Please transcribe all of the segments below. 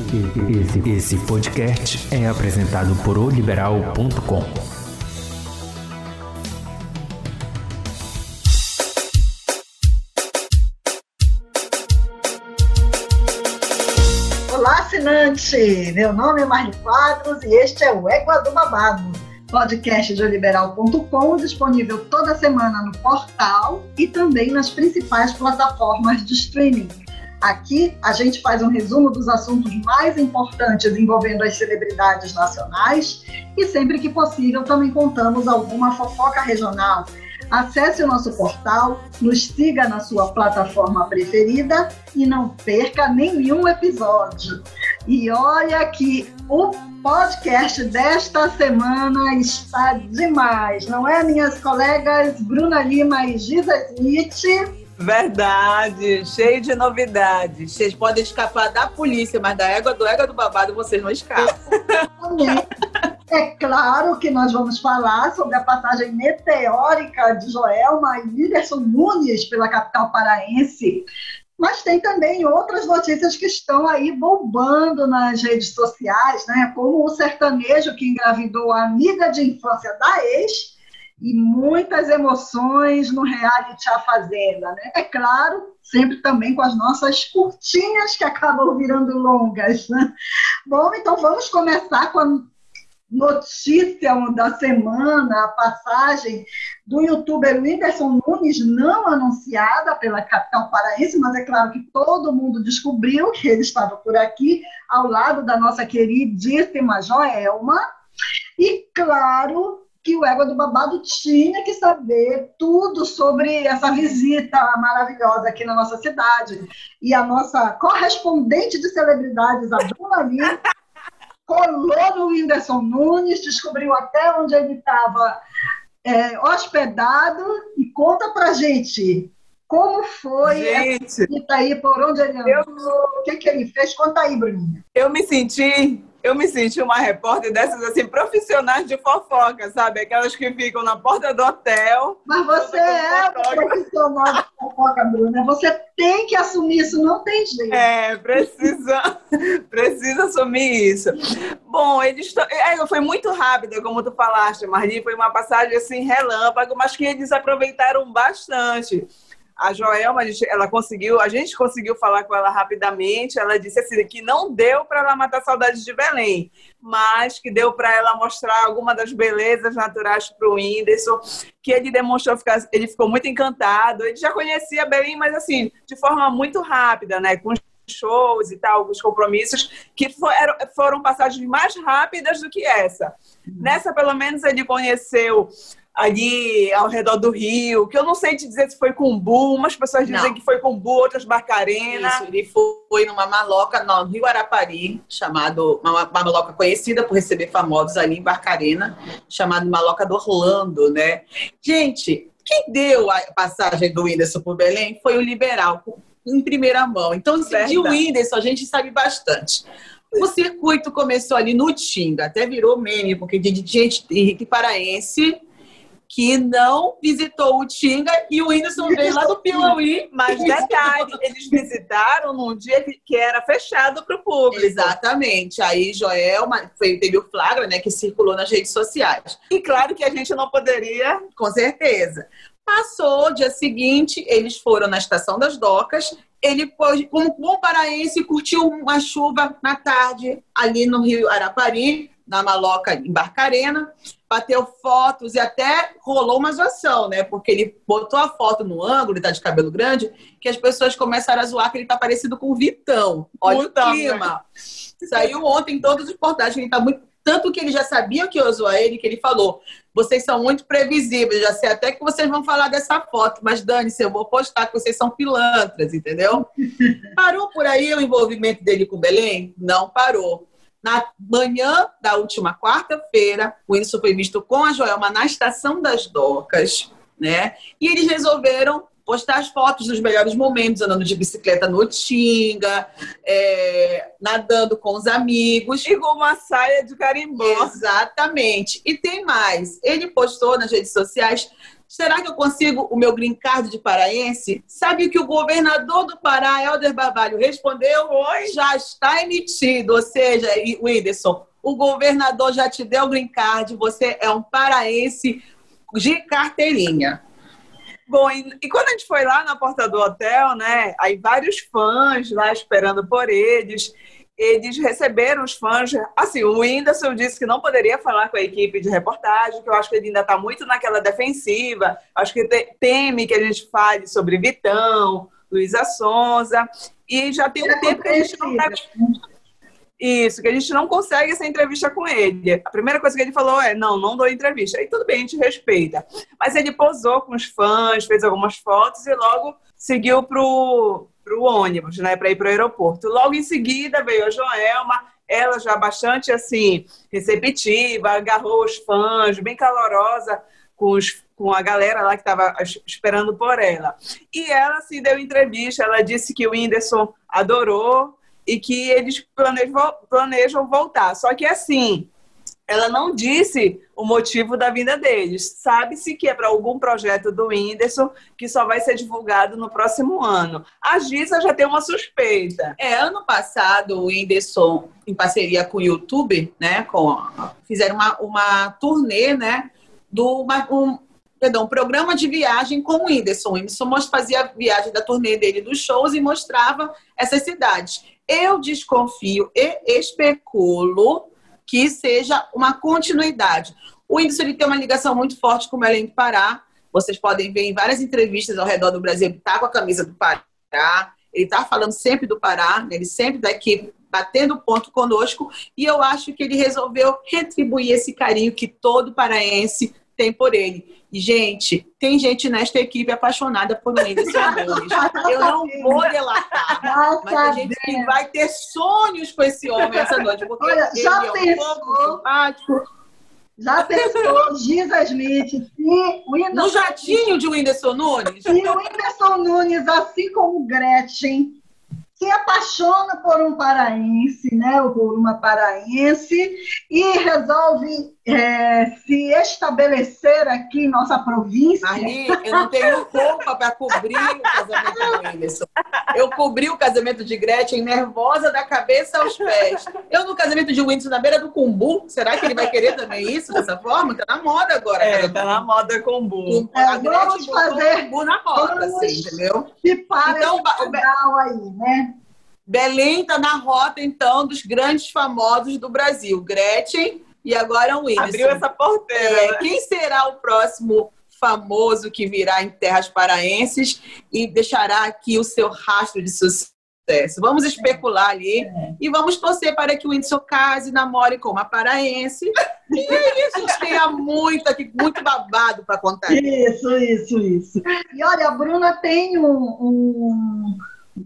Esse, esse podcast é apresentado por oliberal.com. Olá, assinante! Meu nome é Marli Quadros e este é o Égua do Babado, podcast de oliberal.com, disponível toda semana no portal e também nas principais plataformas de streaming. Aqui a gente faz um resumo dos assuntos mais importantes envolvendo as celebridades nacionais e sempre que possível também contamos alguma fofoca regional. Acesse o nosso portal, nos siga na sua plataforma preferida e não perca nenhum episódio. E olha que o podcast desta semana está demais, não é, minhas colegas Bruna Lima e Giza Smith? Verdade, cheio de novidades. Vocês podem escapar da polícia, mas da égua do égua do babado vocês não escapam. É claro que nós vamos falar sobre a passagem meteórica de Joelma e Whindersson Nunes pela capital paraense. Mas tem também outras notícias que estão aí bombando nas redes sociais, né? Como o sertanejo que engravidou a amiga de infância da ex e muitas emoções no reality A Fazenda, né? É claro, sempre também com as nossas curtinhas que acabam virando longas, né? Bom, então vamos começar com a notícia da semana, a passagem do youtuber Whindersson Nunes, não anunciada pela capital paraense, mas é claro que todo mundo descobriu que ele estava por aqui, ao lado da nossa queridíssima Joelma. E, claro, que o Égua do Babado tinha que saber tudo sobre essa visita maravilhosa aqui na nossa cidade. E a nossa correspondente de celebridades, a Bruna Lima, colou no Whindersson Nunes, descobriu até onde ele estava é, hospedado e conta pra gente como foi Gente, essa aí, por onde ele andou, eu... o que, que ele fez. Conta aí, Bruninha. Eu me senti eu me senti uma repórter dessas assim, profissionais de fofoca, sabe? Aquelas que ficam na porta do hotel. Mas você é profissional de fofoca, Bruna. Você tem que assumir isso, não tem jeito. É, precisa, precisa assumir isso. Bom, eles é, foi muito rápido, como tu falaste, Marli. Foi uma passagem assim, relâmpago, mas que eles aproveitaram bastante a Joelma, ela conseguiu, a gente conseguiu falar com ela rapidamente. Ela disse assim que não deu para ela matar saudades de Belém, mas que deu para ela mostrar alguma das belezas naturais para o Whindersson, que ele demonstrou ficar, ele ficou muito encantado. Ele já conhecia Belém, mas assim, de forma muito rápida, né? Com shows e tal, os compromissos, que foram, foram passagens mais rápidas do que essa. Uhum. Nessa, pelo menos, ele conheceu ali ao redor do rio, que eu não sei te dizer se foi Cumbu, umas pessoas dizem não. que foi Cumbu, outras Barcarena. Isso, ele foi numa maloca no Rio Arapari, chamado uma, uma maloca conhecida por receber famosos ali em Barcarena, chamado Maloca do Orlando, né? Gente, quem deu a passagem do Whindersson por Belém foi o liberal, em primeira mão. Então, assim, de Whindersson a gente sabe bastante. O circuito começou ali no Tinga, até virou meme, porque de gente Henrique Paraense que não visitou o Tinga e o Whindersson veio lá do Piauí. Mas detalhe, eles visitaram num dia que era fechado para o público. Exatamente. Aí Joelma foi, teve o flagra, né, que circulou nas redes sociais. E claro que a gente não poderia, com certeza. Passou, dia seguinte, eles foram na Estação das Docas. Ele, como bom paraense, curtiu uma chuva na tarde ali no Rio Arapari, na Maloca em Barcarena bateu fotos e até rolou uma zoação, né? Porque ele botou a foto no ângulo, ele tá de cabelo grande, que as pessoas começaram a zoar que ele tá parecido com o Vitão. Olha o clima. Saiu ontem em todos os portais que ele tá muito. Tanto que ele já sabia que eu zoar ele, que ele falou: vocês são muito previsíveis, já sei até que vocês vão falar dessa foto, mas dane-se, eu vou postar que vocês são pilantras, entendeu? Parou por aí o envolvimento dele com Belém? Não parou. Na manhã da última quarta-feira, o Whindersson foi visto com a Joelma na Estação das Docas, né? E eles resolveram postar as fotos dos melhores momentos, andando de bicicleta no Tinga, é, nadando com os amigos. E com uma saia de carimbó. Exatamente. E tem mais. Ele postou nas redes sociais Será que eu consigo o meu green card de paraense? Sabe o que o governador do Pará, Helder Barbalho, respondeu? Oi, já está emitido. Ou seja, Whindersson, o governador já te deu o green card, você é um paraense de carteirinha. Bom, e, e, quando a gente foi lá na porta do hotel, né? Aí vários fãs lá esperando por eles eles receberam os fãs. Assim, o Whindersson disse que não poderia falar com a equipe de reportagem, que eu acho que ele ainda está muito naquela defensiva. Acho que teme que a gente fale sobre Vitão, Luísa Sonza. E já tem um é tempo que a gente não tá... Isso, que a gente não consegue essa entrevista com ele. A primeira coisa que ele falou é: não, não dou entrevista. Aí tudo bem, a gente respeita. Mas ele posou com os fãs, fez algumas fotos e logo seguiu pro para o ônibus, né, para ir para o aeroporto. Logo em seguida veio a Joelma, ela já bastante assim receptiva, agarrou os fãs, bem calorosa com, os, com a galera lá que estava esperando por ela. E ela se assim, deu entrevista, ela disse que o Whindersson adorou e que eles planejam, planejam voltar. Só que assim, ela não disse o motivo da vinda deles. Sabe-se que é para algum projeto do Whindersson que só vai ser divulgado no próximo ano. A Giza já tem uma suspeita. É, ano passado o Whindersson, em parceria com o YouTube, né, com, fizeram uma, uma turnê, né, do uma, um, perdão, um programa de viagem com o Whindersson. O Whindersson fazia a viagem da turnê dele dos shows e mostrava essas cidades. Eu desconfio e especulo que seja uma continuidade. O Whindersson ele tem uma ligação muito forte com o Belém do Pará. Vocês podem ver em várias entrevistas ao redor do Brasil, ele está com a camisa do Pará, ele está falando sempre do Pará, né? ele sempre está aqui batendo ponto conosco, e eu acho que ele resolveu retribuir esse carinho que todo paraense tem por ele. E, gente, tem gente nesta equipe apaixonada por Whindersson Nunes. Eu não vou delatar, mas a gente vai ter sonhos com esse homem essa noite. Porque Olha, já ele pensou, é um simpático. Já pensou, Giza Smith, se o Whindersson... No jatinho de Whindersson Nunes? Se o Whindersson Nunes, assim como Gretchen, se apaixona por um paraense, né, por uma paraense, e resolve é, se estabelecer aqui em nossa província. Aí, eu não tenho roupa para cobrir o casamento do Whindersson. Eu cobri o casamento de Gretchen nervosa da cabeça aos pés. Eu no casamento de Whindersson na beira do Cumbu, será que ele vai querer também isso, dessa forma? Tá na moda agora. É, tá na moda Cumbu. É, a Gretchen vamos fazer Cumbu na moda, assim, entendeu? Pipar então, esse aí, né? Belém está na rota, então, dos grandes famosos do Brasil. Gretchen e agora o Whindersson. Abriu essa porteira. É, quem será o próximo famoso que virá em terras paraenses e deixará aqui o seu rastro de sucesso? Vamos especular ali é. e vamos torcer para que o Whindersson case, namore com uma paraense. E é isso, a gente tenha muito aqui, muito babado para contar. Isso, isso, isso. E olha, a Bruna tem um, um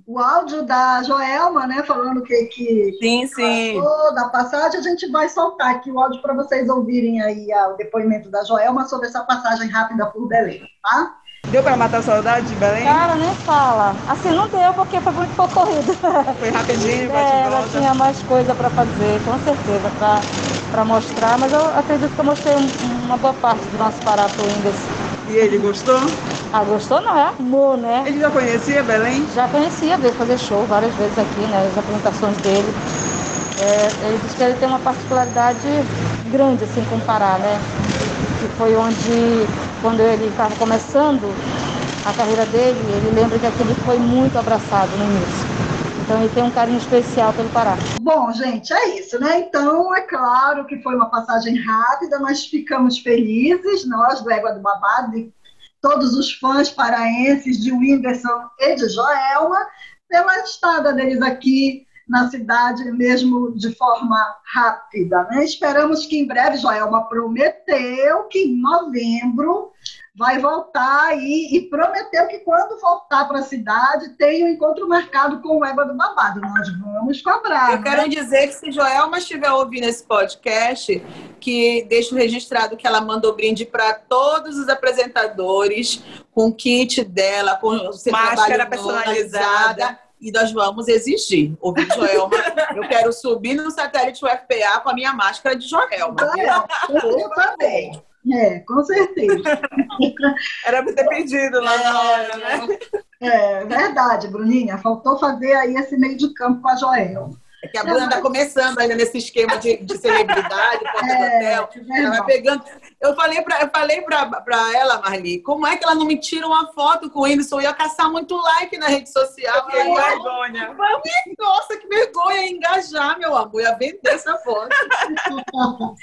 o áudio da Joelma, né, falando que, que sim, sim. da passagem, a gente vai soltar aqui o áudio para vocês ouvirem aí o depoimento da Joelma sobre essa passagem rápida por Belém, tá? Deu para matar a saudade de Belém? Cara, nem fala. Assim, não deu porque foi muito pouco corrido. Foi rapidinho, bate é, ela tinha mais coisa para fazer, com certeza, para mostrar, mas eu acredito que eu mostrei uma boa parte do nosso Pará pro Whindersson. E ele gostou? Ah, gostou não, é amor, né? Ele já conhecia Belém? Já conhecia, veio fazer show várias vezes aqui, né? As apresentações dele. É, ele disse que ele tem uma particularidade grande, assim, com o Pará, né? Que foi onde, quando ele estava começando a carreira dele, ele lembra que aquele foi muito abraçado no início. Então ele tem um carinho especial pelo Pará. Bom, gente, é isso, né? Então, é claro que foi uma passagem rápida, mas ficamos felizes, nós do Égua do Babado, e todos os fãs paraenses de Whindersson e de Joelma, pela estada deles aqui na cidade, mesmo de forma rápida. Né? Esperamos que em breve, Joelma prometeu que em novembro vai voltar aí e prometeu que quando voltar para a cidade tem um encontro marcado com o Eba do Babado. Nós vamos cobrar. Eu né? quero dizer que se Joelma estiver ouvindo esse podcast, que deixo registrado que ela mandou brinde para todos os apresentadores com o kit dela, com o seu máscara personalizada e nós vamos exigir. Ouvir Joelma, eu quero subir no satélite UFPA com a minha máscara de Joelma. Eu também. É, com certeza. Era para ter pedido lá na hora, né? É verdade, Bruninha. Faltou fazer aí esse meio de campo com a Joel. É que a Bruna está começando ainda nesse esquema de, de celebridade, porta é, do hotel. Ela vai pegando. Eu falei para eu falei para ela, Marli, como é que ela não me tira uma foto com o Whindersson? Eu ia caçar muito like na rede social. Que vergonha. Nossa, que vergonha engajar, meu amor. ia vender essa foto.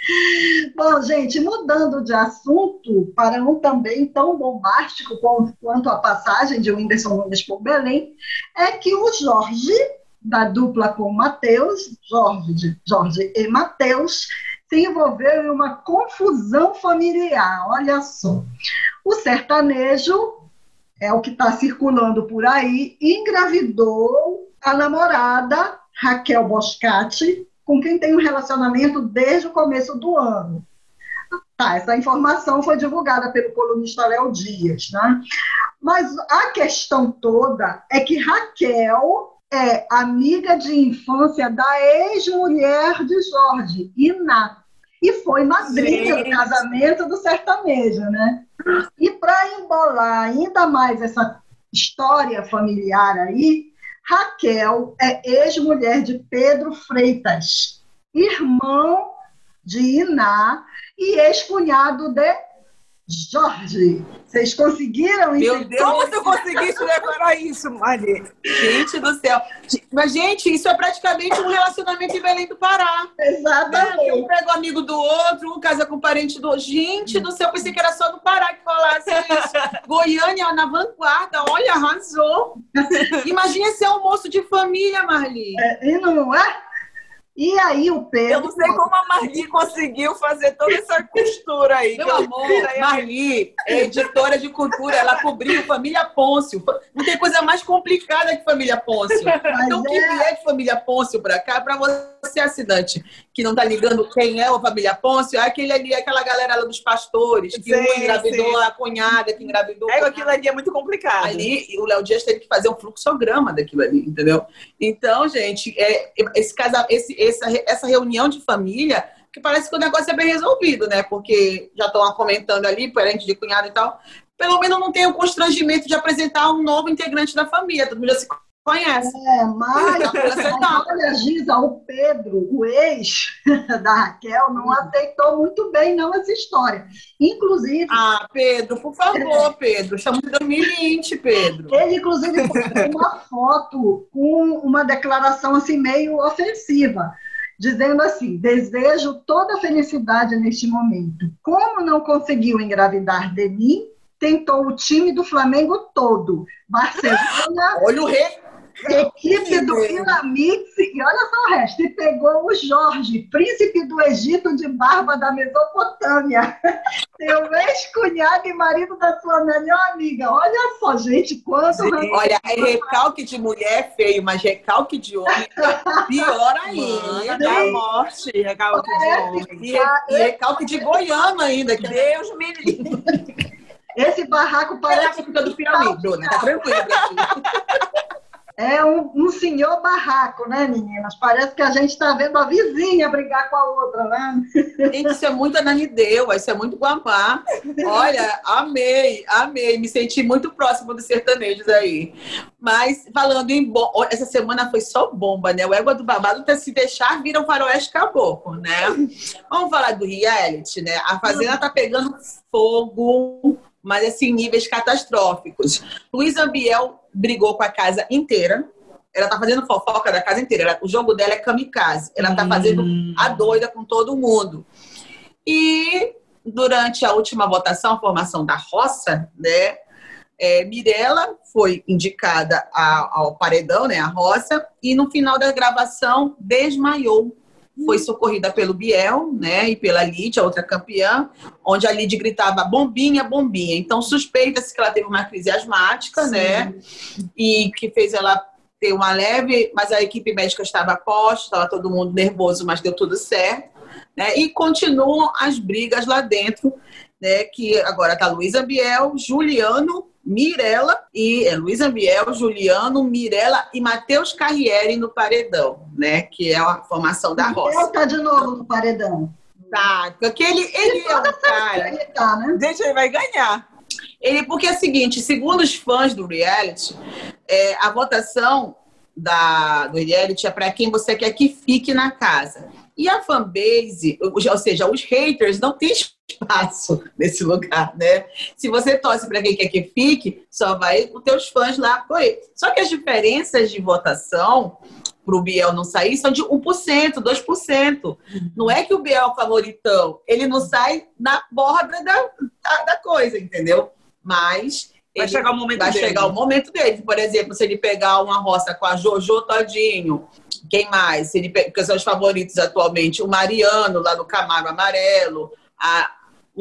Bom, gente, mudando de assunto para um também tão bombástico quanto a passagem de Whindersson Nunes por Belém, é que o Jorge da dupla com Matheus, Jorge, Jorge e Matheus, se envolveu em uma confusão familiar. Olha só. O sertanejo, é o que está circulando por aí, engravidou a namorada Raquel Boscati, com quem tem um relacionamento desde o começo do ano. Tá, essa informação foi divulgada pelo colunista Léo Dias, né? Mas a questão toda é que Raquel é amiga de infância da ex-mulher de Jorge, Iná. E foi madrinha do casamento do sertanejo, né? E para embolar ainda mais essa história familiar aí, Raquel é ex-mulher de Pedro Freitas, irmão de Iná e ex-cunhado de Jorge. Vocês conseguiram Meu entender? Deus, como você conseguisse decorar isso, Maria? Gente do céu. Mas, gente, isso é praticamente um relacionamento em Belém do Pará. Exatamente. Um pega o amigo do outro, um casa com o parente do outro. Gente do céu, pensei que era só no Pará que falasse isso. Goiânia na vanguarda, olha, arrasou. Imagina esse almoço de família, Marli. É, e não é? E aí o Pedro. Eu não sei como a Marli conseguiu fazer toda essa costura aí. Meu amor, Marli é editora de cultura, ela cobriu Família Pôncio. Não tem coisa mais complicada que Família Pôncio. Mas então, o que é... vier de Família Pôncio para cá, para você, assinante, que não tá ligando quem é a Família Pôncio, é aquele ali, aquela galera lá dos pastores, que sim, um engravidou sim. a cunhada, que engravidou. É, aquilo ali é muito complicado. Ali, o Léo Dias teve que fazer um fluxograma daquilo ali, entendeu? Então, gente, é, esse casamento, esse essa, essa reunião de família, que parece que o negócio é bem resolvido, né? Porque já estão comentando ali, parente de cunhado e tal. Pelo menos não tem o constrangimento de apresentar um novo integrante da família. Todo mundo já se conhece. É, mas, olha, Giza, o Pedro, o ex da Raquel, não aceitou muito bem não essa história. Inclusive... Ah, Pedro, por favor, é, Pedro. Estamos em 2020, Pedro. Ele, inclusive, uma foto com uma declaração assim meio ofensiva dizendo assim: desejo toda felicidade neste momento. Como não conseguiu engravidar de mim, tentou o time do Flamengo todo. Barcelona. Olha o rei equipe do Ilamix, e olha só o resto, e pegou o Jorge, príncipe do Egito de barba da Mesopotâmia, seu ex-cunhado e marido da sua melhor amiga. Olha só, gente, quanto... olha, é recalque de mulher feio, mas recalque de homem é pior ainda. Da morte, recalque de homem. E, e recalque de goiano ainda. Que Deus me livre. Esse barraco parece... Fica do Piauí, Bruna, tá tranquilo, é um, um, senhor barraco, né, meninas? Parece que a gente está vendo a vizinha brigar com a outra, né? Gente, isso é muito Ananideu, isso é muito Guamá. Olha, amei, amei. Me senti muito próximo dos sertanejos aí. Mas, falando em bom, essa semana foi só bomba, né? O Égua do Babado, tá se deixar, vira um faroeste caboclo, né? Vamos falar do reality, né? A Fazenda tá pegando fogo mas assim, níveis catastróficos. Luiz Ambiel brigou com a casa inteira. Ela tá fazendo fofoca da casa inteira. Ela, o jogo dela é kamikaze. Ela tá fazendo hum. a doida com todo mundo. E durante a última votação, a formação da roça, né? É, Mirella foi indicada ao paredão, né, a roça, e no final da gravação desmaiou foi socorrida pelo Biel, né, e pela Lid, a outra campeã, onde a Lid gritava bombinha, bombinha. Então suspeita-se que ela teve uma crise asmática, Sim. né, e que fez ela ter uma leve, mas a equipe médica estava a posto, estava todo mundo nervoso, mas deu tudo certo, né, e continuam as brigas lá dentro, né, que agora tá Luísa Biel, Juliano Mirella e é, Luiz Ambiel, Juliano, Mirella e Matheus Carriere no paredão, né? Que é a formação da roça. Está de novo no paredão. Tá, porque ele, ele é um cara. Ele tá, né? Gente, ele vai ganhar. Ele, porque é o seguinte, segundo os fãs do reality, é, a votação da, do reality é para quem você quer que fique na casa. E a fanbase, ou seja, os haters não tem espaço nesse lugar, né? Se você torce para quem quer que fique, só vai os teus fãs lá apoiar. Só que as diferenças de votação para o Biel não sair são de 1%, 2%. Não é que o Biel é o favoritão, ele não sai na borda da, da, da coisa, entendeu? Mas Vai chegar o momento vai dele. chegar o momento dele. Por exemplo, se ele pegar uma roça com a Jojo Todinho, quem mais? Se ele pe... que são os favoritos atualmente, o Mariano lá no Camaro Amarelo, a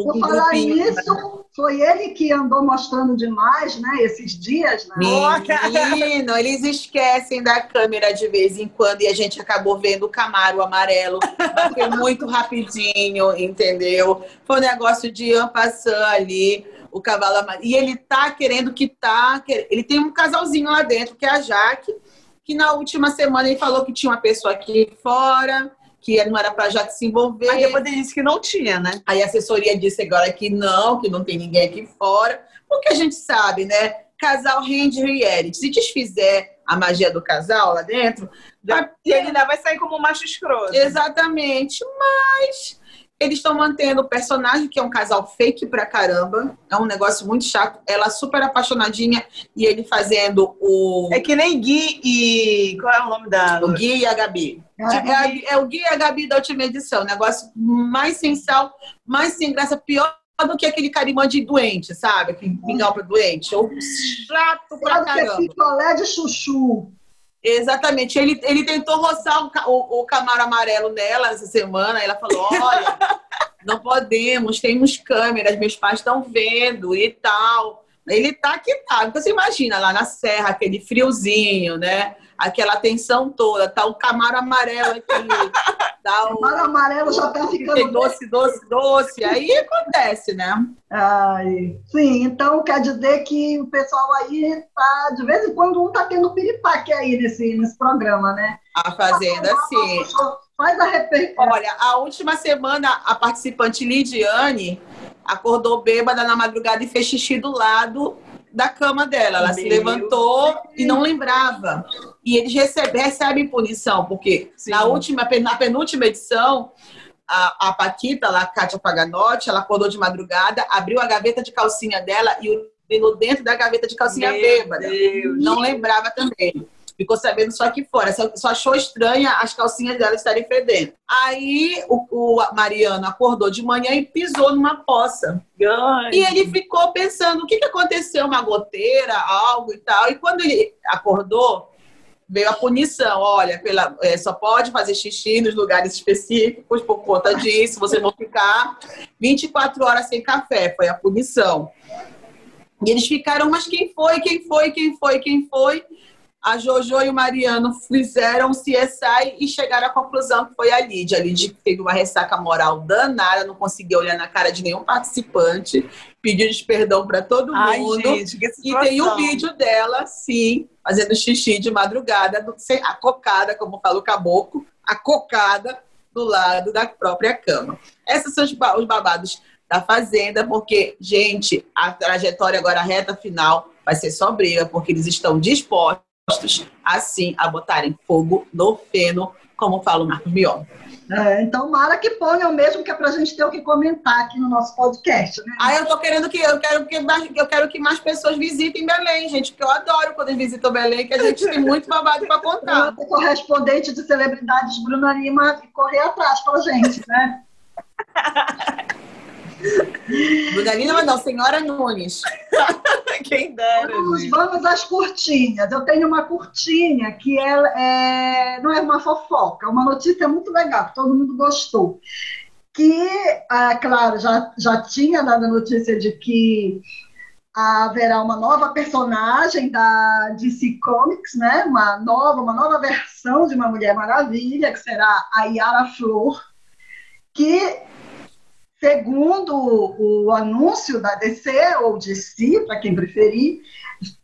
Por um falar nisso, foi ele que andou mostrando demais, né, esses dias, né? Menino, eles esquecem da câmera de vez em quando e a gente acabou vendo o Camaro amarelo. Muito rapidinho, entendeu? Foi um negócio de ampassando ali, o cavalo amarelo. E ele tá querendo que tá. Ele tem um casalzinho lá dentro, que é a Jaque, que na última semana ele falou que tinha uma pessoa aqui fora, que não era pra Jaque se envolver. Aí depois ele disse que não tinha, né? Aí a assessoria disse agora que não, que não tem ninguém aqui fora. Porque a gente sabe, né? Casal rende reality. Se desfizer a magia do casal lá dentro, já E ele ainda vai sair como macho escroto. Exatamente. Mas eles estão mantendo o personagem, que é um casal fake pra caramba. É um negócio muito chato. Ela super apaixonadinha e ele fazendo o, É que nem Gui e. Qual é o nome da. o Gui e a Gabi. É, a- é o Gui e a Gabi da última edição. Negócio mais sem sal, mais sem graça, pior do que aquele carimã de doente, sabe? Aquele mingau pra doente. Ou chato pra Sabe que é caramba. picolé de chuchu. Exatamente. Ele, ele tentou roçar o, o, o camaro amarelo nela essa semana. Ela falou: olha, não podemos, temos câmeras, meus pais estão vendo e tal. Ele tá que tá. Então, Você imagina lá na serra, aquele friozinho, né? Aquela tensão toda, tá o camaro amarelo aqui, tá o mar amarelo já tá ficando doce, doce, doce. Aí acontece, né? Ai, sim, então quer dizer que o pessoal aí tá, de vez em quando um tá tendo piripaque aí nesse, nesse programa, né? A Fazenda, sim. Faz a repercussão. Olha, a última semana a participante Lidiane acordou bêbada na madrugada e fez xixi do lado da cama dela. Ela se Meu levantou e não lembrava. E eles recebem, recebem punição, porque Sim. na última, na penúltima edição, a, a Paquita, lá, a Kátia Paganotti, ela acordou de madrugada, abriu a gaveta de calcinha dela e urinou dentro da gaveta de calcinha Meu bêbada. Deus. Não lembrava também. Ficou sabendo só aqui fora. Só, só achou estranha as calcinhas dela estarem fedendo. Aí o, o Mariano acordou de manhã e pisou numa poça. Ai. E ele ficou pensando: o que, que aconteceu? Uma goteira, algo e tal. E quando ele acordou, veio a punição: olha, pela, é, só pode fazer xixi nos lugares específicos por conta disso. Vocês vão ficar 24 horas sem café. Foi a punição. E eles ficaram, mas quem foi? Quem foi? Quem foi? Quem foi? A Jojo e o Mariano fizeram o CSI e chegaram à conclusão que foi a Lídia. A Lídia teve uma ressaca moral danada, não conseguia olhar na cara de nenhum participante, pediu perdão para todo Ai, mundo. gente, E tem situação. vídeo dela, sim, fazendo xixi de madrugada, a cocada, como fala o caboclo, a cocada do lado da própria cama. Esses são os ba- os babados da Fazenda, porque, gente, a trajetória agora, a reta final, vai ser só briga, porque eles estão dispostos, assim, a botarem fogo no feno, como fala o Marcos Mion. É, então, Mara que ponham mesmo, que é pra gente ter o que comentar aqui no nosso podcast, né? Aí eu tô querendo que eu quero que mais, eu quero que mais pessoas visitem Belém, gente, porque eu adoro quando eles visitam Belém, que a gente tem muito babado para contar. O correspondente de celebridades, Bruna Lima, correr atrás pra gente, né? Brunelina, mas não, senhora Nunes. Quem dera. Vamos, gente. vamos às curtinhas. Eu tenho uma curtinha que é, é- não é uma fofoca, é uma notícia muito legal, que todo mundo gostou. Que, ah, claro, já, já tinha dado a notícia de que haverá uma nova personagem da DC Comics, né? Uma nova, uma nova versão de uma Mulher Maravilha, que será a Yara Flor, que segundo o, o anúncio da DC, ou DC, para quem preferir,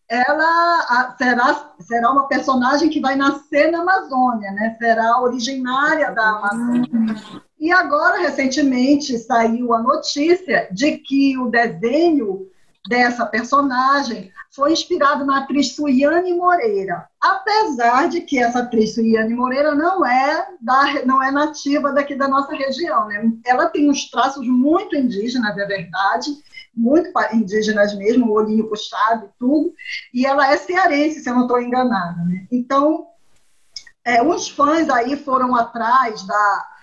ela será, será uma personagem que vai nascer na Amazônia, né? será originária da Amazônia. E agora, recentemente, saiu a notícia de que o desenho dessa personagem foi inspirado na atriz Suiane Moreira, apesar de que essa atriz Suiane Moreira não é da, não é nativa daqui da nossa região, né? Ela tem uns traços muito indígenas, é verdade, muito indígenas mesmo, o olhinho puxado e tudo, e ela é cearense, se eu não estou enganada, né? Então, é, uns fãs aí foram atrás da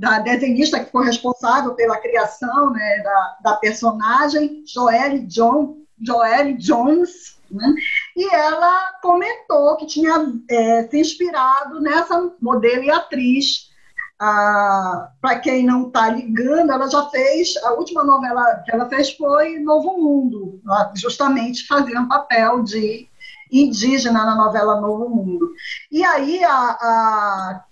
da desenhista que foi responsável pela criação né, da, da personagem, Joelle, John, Joelle Jones, né? e ela comentou que tinha é, se inspirado nessa modelo e atriz. Ah, Para quem não está ligando, ela já fez, a última novela que ela fez foi Novo Mundo, justamente fazendo papel de indígena na novela Novo Mundo. E aí a, a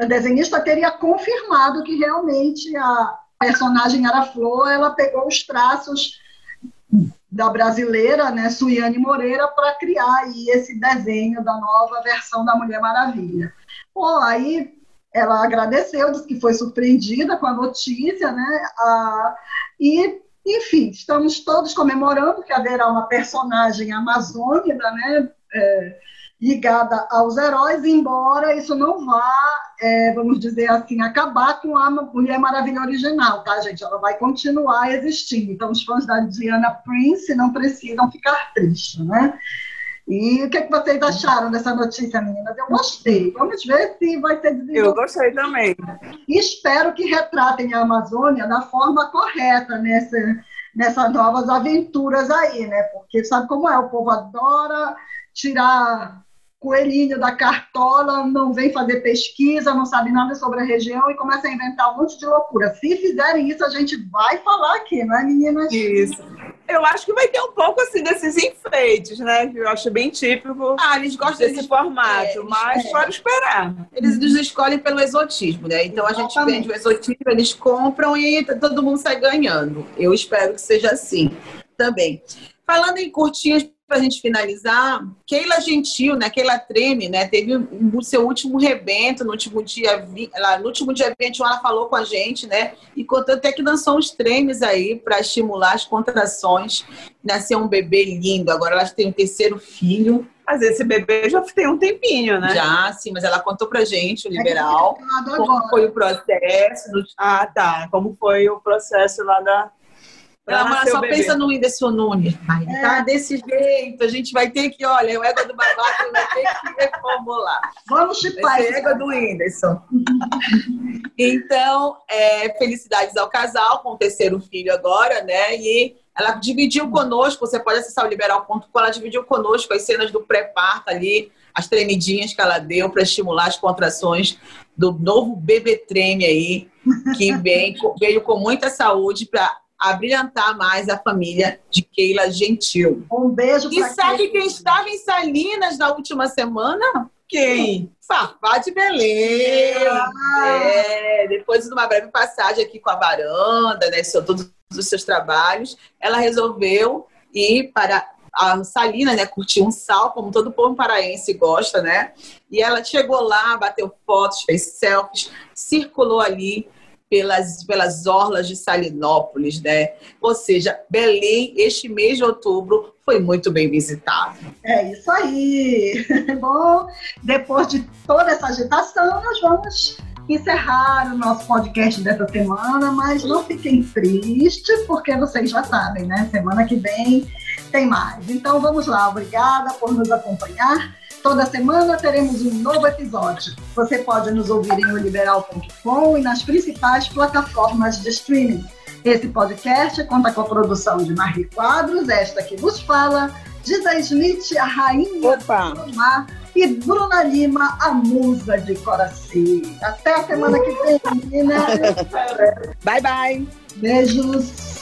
a desenhista teria confirmado que realmente a personagem era Flor, ela pegou os traços da brasileira, né, Suiane Moreira, para criar aí esse desenho da nova versão da Mulher Maravilha. Pô, aí ela agradeceu, disse que foi surpreendida com a notícia, né, a, e, enfim, estamos todos comemorando que haverá uma personagem amazônica, né, é, ligada aos heróis, embora isso não vá, é, vamos dizer assim, acabar com a Mulher Maravilha original, tá, gente? Ela vai continuar existindo. Então, os fãs da Diana Prince não precisam ficar tristes, né? E o que, é que vocês acharam dessa notícia, meninas? Eu gostei. Vamos ver se vai ser desenvolvido. Eu gostei também. E espero que retratem a Amazônia da forma correta nessa, nessas novas aventuras aí, né? Porque sabe como é? O povo adora tirar coelhinho da cartola, não vem fazer pesquisa, não sabe nada sobre a região e começa a inventar um monte de loucura. Se fizerem isso, a gente vai falar aqui, não é, meninas? Isso. Eu acho que vai ter um pouco assim desses enfeites, né? Que eu acho bem típico. Ah, eles gostam desse eles, formato, é, mas é. pode esperar. Eles nos escolhem pelo exotismo, né? Então a gente vende o exotismo, eles compram e todo mundo sai ganhando. Eu espero que seja assim também. Falando em curtinhas para a gente finalizar, Keila Gentil, né? Keila Treme, né? Teve o seu último rebento no último dia, no último dia 21, ela falou com a gente, né? E contou até que lançou uns tremes aí para estimular as contrações. Nasceu um bebê lindo, agora ela tem um terceiro filho. Mas esse bebê já tem um tempinho, né? Já, sim, mas ela contou pra gente, o liberal, é como foi o processo. Ah, tá. Como foi o processo lá da, ela só bebê. pensa no Whindersson Nunes. Ai, é. Tá desse jeito, a gente vai ter que, olha, o ego do babaca vai ter que reformular. Vamos chipar esse ego do Whindersson. então, é, felicidades ao casal com o terceiro filho agora, né? E ela dividiu conosco, você pode acessar o liberal.com, ela dividiu conosco as cenas do pré-parto ali, as tremidinhas que ela deu para estimular as contrações do novo bebê treme aí, que vem, veio com muita saúde para a brilhantar mais a família de Keila Gentil. Um beijo E sabe quem estava em Salinas na última semana? Quem? Fafá de Belém. Ah. É, depois de uma breve passagem aqui com a varanda, né, todos os seus trabalhos, ela resolveu ir para a Salina, né, curtir um sal, como todo povo paraense gosta, né? E ela chegou lá, bateu fotos, fez selfies, circulou ali pelas, pelas orlas de Salinópolis, né? Ou seja, Belém, este mês de outubro, foi muito bem visitado. É isso aí. Bom, depois de toda essa agitação, nós vamos encerrar o nosso podcast dessa semana, mas não fiquem tristes, porque vocês já sabem, né? Semana que vem tem mais. Então vamos lá, obrigada por nos acompanhar. Toda semana teremos um novo episódio. Você pode nos ouvir em oliberal.com e nas principais plataformas de streaming. Esse podcast conta com a produção de Marie Quadros, esta que vos fala, Giza Smith, a rainha Opa. do mar, e Bruna Lima, a musa de Coraci. Até a semana que vem, meninas. bye, bye. Beijos.